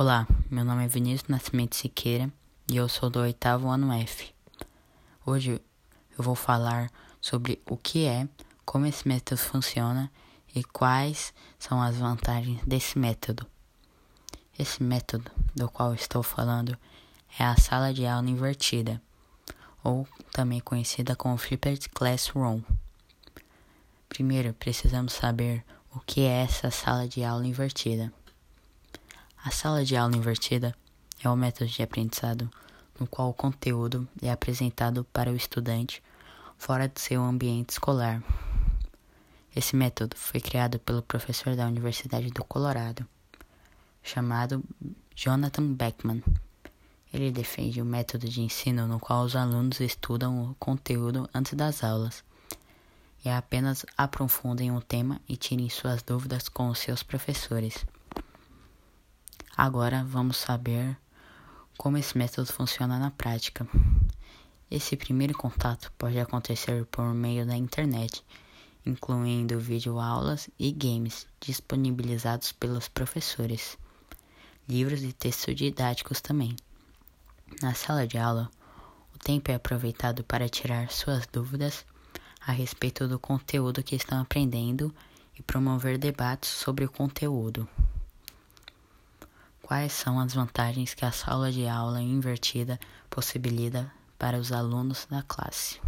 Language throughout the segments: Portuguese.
Olá, meu nome é Vinícius Nascimento Siqueira e eu sou do oitavo ano F. Hoje eu vou falar sobre o que é, como esse método funciona e quais são as vantagens desse método. Esse método do qual estou falando é a sala de aula invertida, ou também conhecida como Flipped Classroom. Primeiro, precisamos saber o que é essa sala de aula invertida. A sala de aula invertida é um método de aprendizado no qual o conteúdo é apresentado para o estudante fora do seu ambiente escolar. Esse método foi criado pelo professor da Universidade do Colorado, chamado Jonathan Beckman. Ele defende o um método de ensino no qual os alunos estudam o conteúdo antes das aulas e apenas aprofundem o tema e tirem suas dúvidas com os seus professores. Agora vamos saber como esse método funciona na prática. Esse primeiro contato pode acontecer por meio da internet, incluindo videoaulas e games disponibilizados pelos professores, livros e textos didáticos também. Na sala de aula, o tempo é aproveitado para tirar suas dúvidas a respeito do conteúdo que estão aprendendo e promover debates sobre o conteúdo. Quais são as vantagens que a sala de aula invertida possibilita para os alunos da classe?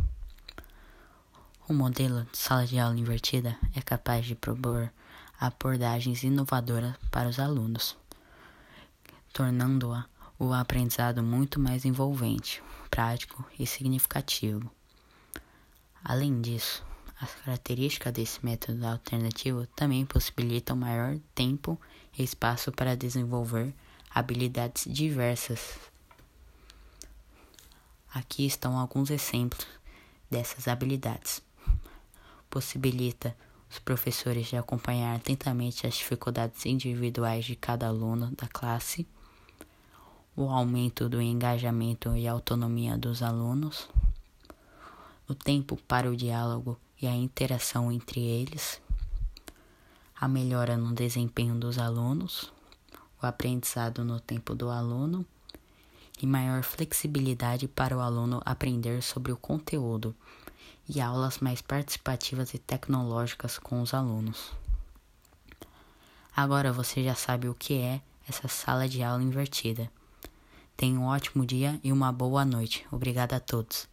O modelo de sala de aula invertida é capaz de propor abordagens inovadoras para os alunos, tornando o aprendizado muito mais envolvente, prático e significativo. Além disso, as características desse método alternativo também possibilitam maior tempo e espaço para desenvolver habilidades diversas. Aqui estão alguns exemplos dessas habilidades. Possibilita os professores de acompanhar atentamente as dificuldades individuais de cada aluno da classe, o aumento do engajamento e autonomia dos alunos, o tempo para o diálogo e a interação entre eles, a melhora no desempenho dos alunos, o aprendizado no tempo do aluno e maior flexibilidade para o aluno aprender sobre o conteúdo e aulas mais participativas e tecnológicas com os alunos. Agora você já sabe o que é essa sala de aula invertida. Tenha um ótimo dia e uma boa noite. Obrigado a todos.